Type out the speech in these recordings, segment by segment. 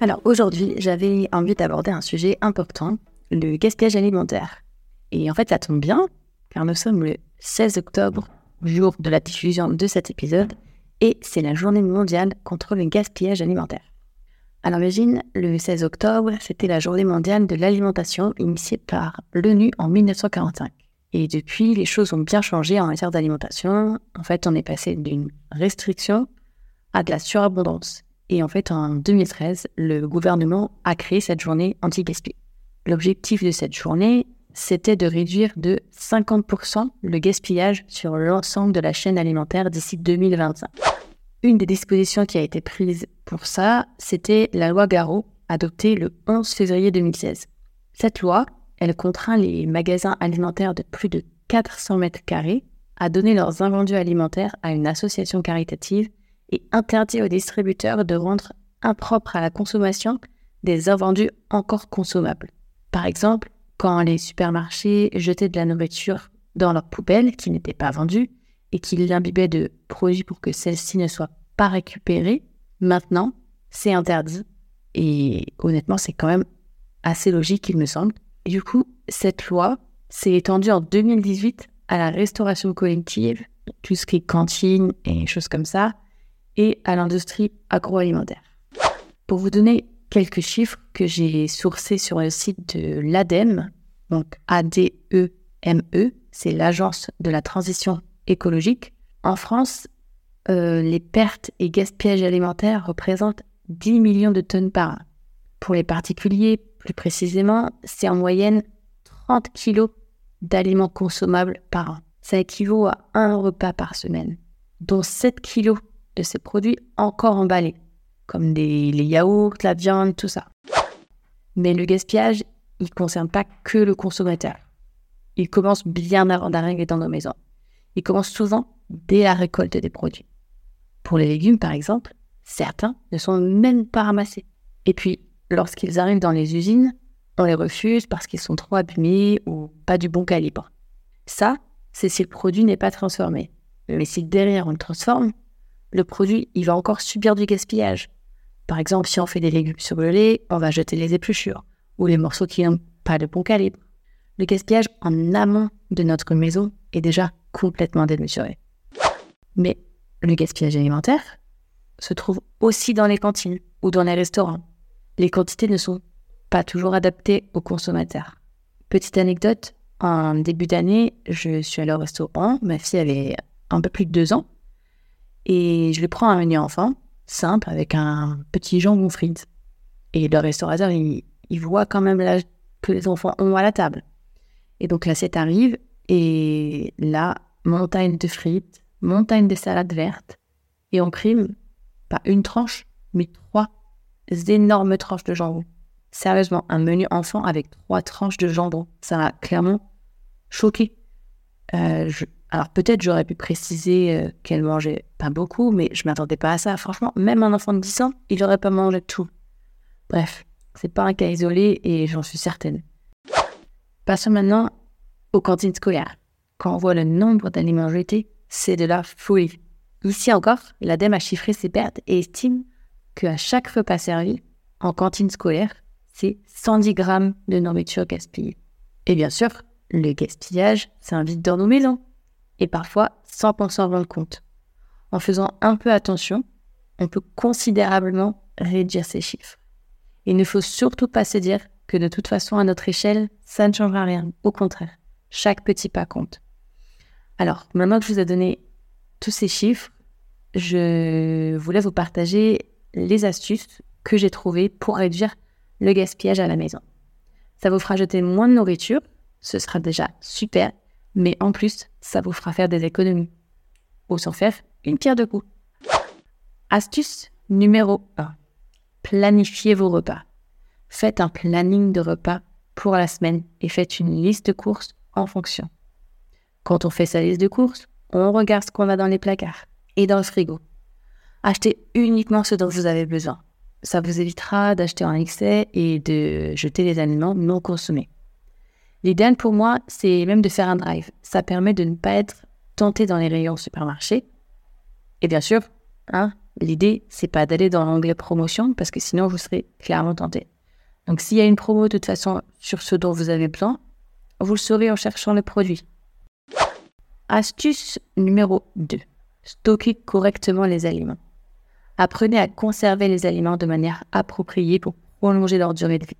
Alors aujourd'hui, j'avais envie d'aborder un sujet important, le gaspillage alimentaire. Et en fait, ça tombe bien, car nous sommes le 16 octobre, jour de la diffusion de cet épisode, et c'est la journée mondiale contre le gaspillage alimentaire. À l'origine, le 16 octobre, c'était la journée mondiale de l'alimentation initiée par l'ONU en 1945. Et depuis, les choses ont bien changé en matière d'alimentation. En fait, on est passé d'une restriction à de la surabondance. Et en fait, en 2013, le gouvernement a créé cette journée anti-gaspi. L'objectif de cette journée, c'était de réduire de 50% le gaspillage sur l'ensemble de la chaîne alimentaire d'ici 2025. Une des dispositions qui a été prise pour ça, c'était la loi Garot, adoptée le 11 février 2016. Cette loi, elle contraint les magasins alimentaires de plus de 400 mètres carrés à donner leurs invendus alimentaires à une association caritative et interdit aux distributeurs de rendre impropres à la consommation des invendus encore consommables. Par exemple, quand les supermarchés jetaient de la nourriture dans leurs poubelles qui n'étaient pas vendues et qu'ils l'imbibaient de produits pour que celles-ci ne soient pas récupérées, maintenant, c'est interdit. Et honnêtement, c'est quand même assez logique, il me semble. Du coup, cette loi s'est étendue en 2018 à la restauration collective, tout ce qui est cantine et choses comme ça, et à l'industrie agroalimentaire. Pour vous donner quelques chiffres que j'ai sourcés sur le site de l'ADEME, donc A-D-E-M-E, e, c'est l'Agence de la transition écologique. En France, euh, les pertes et gaspillages alimentaires représentent 10 millions de tonnes par an. Pour les particuliers, plus précisément, c'est en moyenne 30 kilos d'aliments consommables par an. Ça équivaut à un repas par semaine, dont 7 kilos de ces produits encore emballés, comme les yaourts, la viande, tout ça. Mais le gaspillage, il ne concerne pas que le consommateur. Il commence bien avant d'arriver dans nos maisons. Il commence souvent dès la récolte des produits. Pour les légumes, par exemple, certains ne sont même pas ramassés. Et puis, lorsqu'ils arrivent dans les usines, on les refuse parce qu'ils sont trop abîmés ou pas du bon calibre. Ça, c'est si le produit n'est pas transformé. Mais si derrière on le transforme, le produit, il va encore subir du gaspillage. Par exemple, si on fait des légumes surgelés, on va jeter les épluchures ou les morceaux qui n'ont pas de bon calibre. Le gaspillage en amont de notre maison est déjà complètement démesuré. Mais le gaspillage alimentaire se trouve aussi dans les cantines ou dans les restaurants les quantités ne sont pas toujours adaptées aux consommateurs. Petite anecdote, en début d'année, je suis allée au restaurant, ma fille avait un peu plus de deux ans, et je lui prends un menu enfant, simple, avec un petit jambon frites. Et le restaurateur, il, voit quand même l'âge que les enfants ont à la table. Et donc l'assiette arrive, et là, montagne de frites, montagne de salade verte, et en prime, pas une tranche, mais trois énormes tranches de jambon. Sérieusement, un menu enfant avec trois tranches de jambon, ça m'a clairement choqué. Euh, alors peut-être j'aurais pu préciser euh, qu'elle mangeait pas beaucoup, mais je m'attendais pas à ça. Franchement, même un enfant de 10 ans, il n'aurait pas mangé tout. Bref, c'est pas un cas isolé et j'en suis certaine. Passons maintenant aux cantines scolaires. Quand on voit le nombre d'aliments jetés, c'est de la folie. Ici encore, l'ADEME a chiffré ses pertes et estime qu'à chaque repas servi en cantine scolaire, c'est 110 grammes de nourriture gaspillée. Et bien sûr, le gaspillage s'invite dans nos maisons, et parfois sans qu'on s'en rende compte. En faisant un peu attention, on peut considérablement réduire ces chiffres. Il ne faut surtout pas se dire que de toute façon, à notre échelle, ça ne changera rien. Au contraire, chaque petit pas compte. Alors, maintenant que je vous ai donné tous ces chiffres, je voulais vous partager les astuces que j'ai trouvées pour réduire le gaspillage à la maison. Ça vous fera jeter moins de nourriture, ce sera déjà super, mais en plus, ça vous fera faire des économies. Ou sans faire une pierre de coups. Astuce numéro 1. Planifiez vos repas. Faites un planning de repas pour la semaine et faites une liste de courses en fonction. Quand on fait sa liste de courses, on regarde ce qu'on a dans les placards et dans le frigo. Achetez uniquement ce dont vous avez besoin. Ça vous évitera d'acheter en excès et de jeter les aliments non consommés. L'idéal pour moi, c'est même de faire un drive. Ça permet de ne pas être tenté dans les rayons supermarché. Et bien sûr, hein, l'idée, c'est pas d'aller dans l'onglet promotion parce que sinon vous serez clairement tenté. Donc s'il y a une promo de toute façon sur ce dont vous avez besoin, vous le saurez en cherchant le produit. Astuce numéro 2. Stocker correctement les aliments. Apprenez à conserver les aliments de manière appropriée pour prolonger leur durée de vie.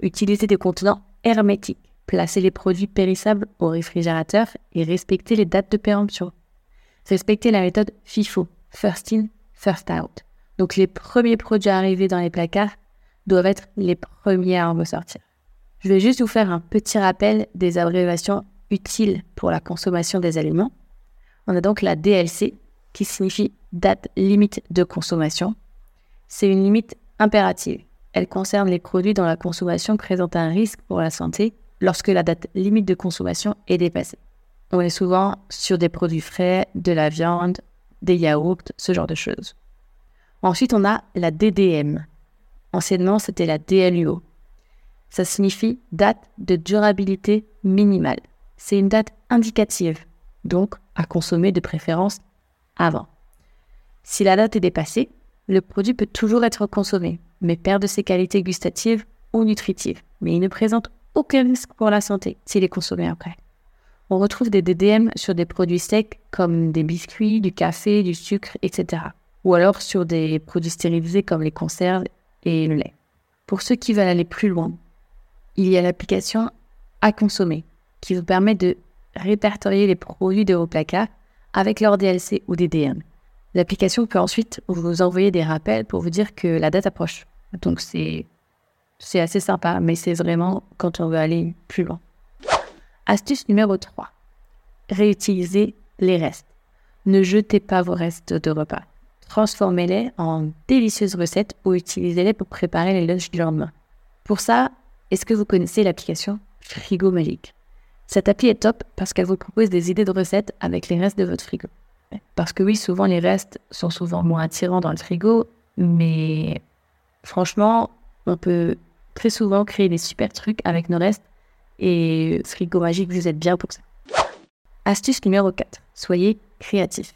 Utilisez des contenants hermétiques. Placez les produits périssables au réfrigérateur et respectez les dates de péremption. Respectez la méthode FIFO, First In, First Out. Donc les premiers produits arrivés dans les placards doivent être les premiers à en ressortir. Je vais juste vous faire un petit rappel des abréviations utiles pour la consommation des aliments. On a donc la DLC, qui signifie date limite de consommation. C'est une limite impérative. Elle concerne les produits dont la consommation présente un risque pour la santé lorsque la date limite de consommation est dépassée. On est souvent sur des produits frais, de la viande, des yaourts, ce genre de choses. Ensuite, on a la DDM, Anciennement, c'était la DLUO. Ça signifie date de durabilité minimale. C'est une date indicative, donc à consommer de préférence avant. Si la date est dépassée, le produit peut toujours être consommé, mais perd de ses qualités gustatives ou nutritives. Mais il ne présente aucun risque pour la santé s'il est consommé après. On retrouve des DDM sur des produits secs comme des biscuits, du café, du sucre, etc. Ou alors sur des produits stérilisés comme les conserves et le lait. Pour ceux qui veulent aller plus loin, il y a l'application à consommer qui vous permet de répertorier les produits de vos placards avec leur DLC ou des DM. L'application peut ensuite vous envoyer des rappels pour vous dire que la date approche. Donc c'est c'est assez sympa, mais c'est vraiment quand on veut aller plus loin. Astuce numéro 3. Réutilisez les restes. Ne jetez pas vos restes de repas transformez-les en délicieuses recettes ou utilisez-les pour préparer les lunchs du lendemain. Pour ça, est-ce que vous connaissez l'application Frigo Magique? Cette appli est top parce qu'elle vous propose des idées de recettes avec les restes de votre frigo. Parce que oui, souvent les restes sont souvent moins attirants dans le frigo, mais franchement, on peut très souvent créer des super trucs avec nos restes et Frigo Magique, vous êtes bien pour ça. Astuce numéro 4. Soyez créatif.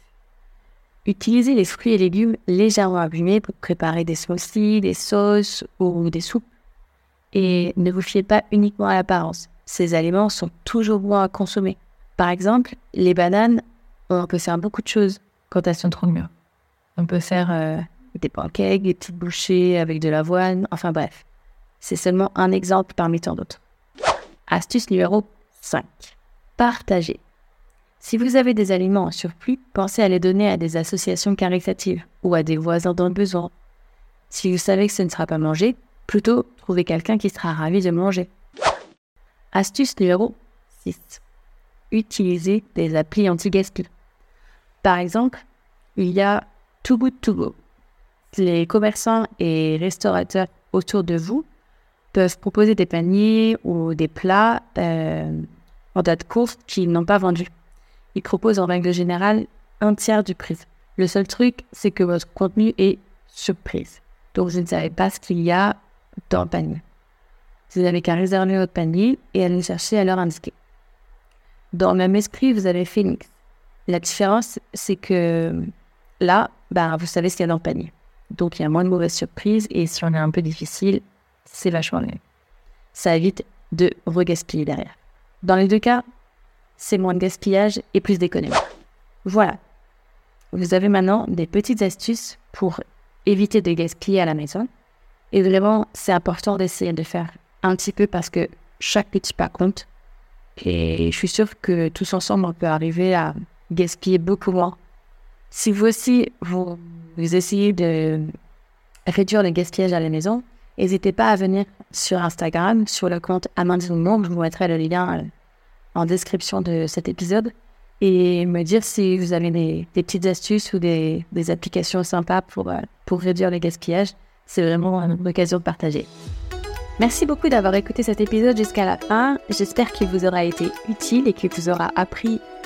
Utilisez les fruits et légumes légèrement abîmés pour préparer des smoothies, des sauces ou des soupes. Et ne vous fiez pas uniquement à l'apparence. Ces aliments sont toujours bons à consommer. Par exemple, les bananes, on peut faire beaucoup de choses quand elles sont trop mûres. On peut faire euh, des pancakes, des petites bouchées avec de l'avoine, enfin bref. C'est seulement un exemple parmi tant d'autres. Astuce numéro 5. Partagez. Si vous avez des aliments en surplus, pensez à les donner à des associations caritatives ou à des voisins dans le besoin. Si vous savez que ce ne sera pas mangé, plutôt trouvez quelqu'un qui sera ravi de manger. Astuce numéro 6. Utilisez des applis anti-gaspi. Par exemple, il y a Too Good To Go. Les commerçants et restaurateurs autour de vous peuvent proposer des paniers ou des plats euh, en date courte qu'ils n'ont pas vendus il propose en règle générale un tiers du prix. Le seul truc, c'est que votre contenu est surprise. Donc, vous ne savez pas ce qu'il y a dans le panier. Vous n'avez qu'à réserver votre panier et aller chercher à leur indiquer. Dans le même esprit, vous avez Phoenix. La différence, c'est que là, bah, vous savez ce qu'il y a dans le panier. Donc, il y a moins de mauvaises surprises et si on est un peu difficile, c'est vachement mieux. Ça évite de regaspiller derrière. Dans les deux cas, c'est moins de gaspillage et plus d'économie. Voilà. Vous avez maintenant des petites astuces pour éviter de gaspiller à la maison. Et vraiment, c'est important d'essayer de faire un petit peu parce que chaque petit pas compte. Et je suis sûre que tous ensemble, on peut arriver à gaspiller beaucoup moins. Si vous aussi, vous, essayez de réduire le gaspillage à la maison, n'hésitez pas à venir sur Instagram, sur le compte Amandine Monde. Je vous mettrai le lien euh, en description de cet épisode et me dire si vous avez des, petites astuces ou des, applications sympas pour, euh, pour réduire le gaspillage. C'est vraiment une occasion de partager. Merci beaucoup d'avoir écouté cet épisode jusqu'à la fin. J'espère qu'il vous aura été utile et qu'il vous aura appris